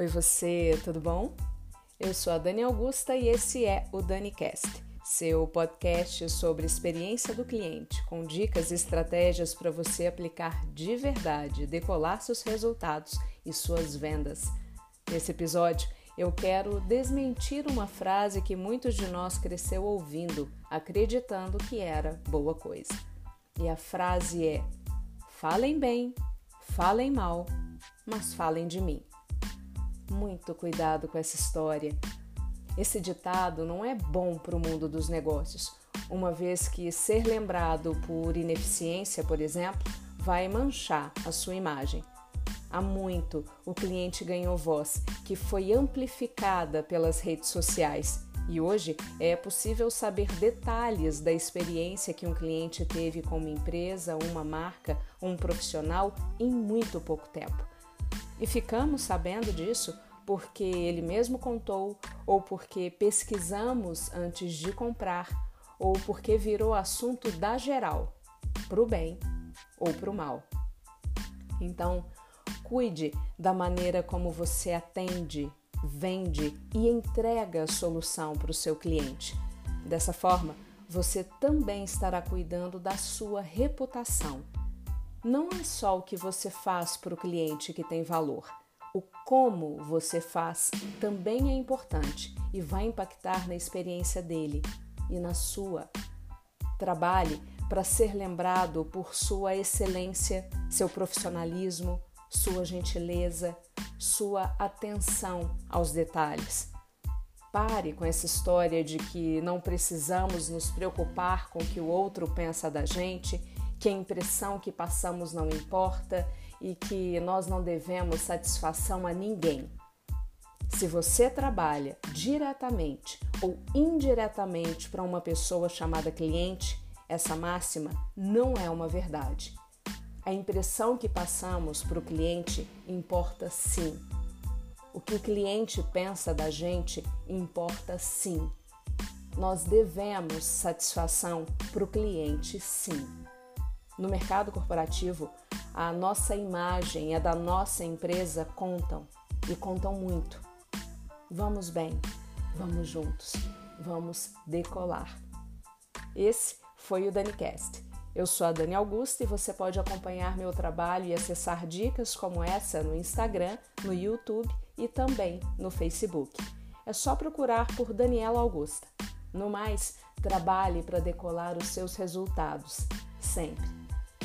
Oi você, tudo bom? Eu sou a Dani Augusta e esse é o DaniCast, seu podcast sobre experiência do cliente, com dicas e estratégias para você aplicar de verdade, decolar seus resultados e suas vendas. Nesse episódio, eu quero desmentir uma frase que muitos de nós cresceu ouvindo, acreditando que era boa coisa. E a frase é: falem bem, falem mal, mas falem de mim. Muito cuidado com essa história. Esse ditado não é bom para o mundo dos negócios, uma vez que ser lembrado por ineficiência, por exemplo, vai manchar a sua imagem. Há muito o cliente ganhou voz, que foi amplificada pelas redes sociais. E hoje é possível saber detalhes da experiência que um cliente teve com uma empresa, uma marca, um profissional em muito pouco tempo. E ficamos sabendo disso porque ele mesmo contou, ou porque pesquisamos antes de comprar, ou porque virou assunto da geral, para o bem ou para o mal. Então, cuide da maneira como você atende, vende e entrega a solução para o seu cliente. Dessa forma, você também estará cuidando da sua reputação não é só o que você faz para o cliente que tem valor. O como você faz também é importante e vai impactar na experiência dele e na sua. Trabalhe para ser lembrado por sua excelência, seu profissionalismo, sua gentileza, sua atenção aos detalhes. Pare com essa história de que não precisamos nos preocupar com o que o outro pensa da gente que a impressão que passamos não importa e que nós não devemos satisfação a ninguém. Se você trabalha diretamente ou indiretamente para uma pessoa chamada cliente, essa máxima não é uma verdade. A impressão que passamos para o cliente importa sim. O que o cliente pensa da gente importa sim. Nós devemos satisfação para o cliente sim. No mercado corporativo, a nossa imagem e a da nossa empresa contam e contam muito. Vamos bem, vamos juntos, vamos decolar. Esse foi o DaniCast. Eu sou a Dani Augusta e você pode acompanhar meu trabalho e acessar dicas como essa no Instagram, no YouTube e também no Facebook. É só procurar por Daniela Augusta. No mais, trabalhe para decolar os seus resultados, sempre.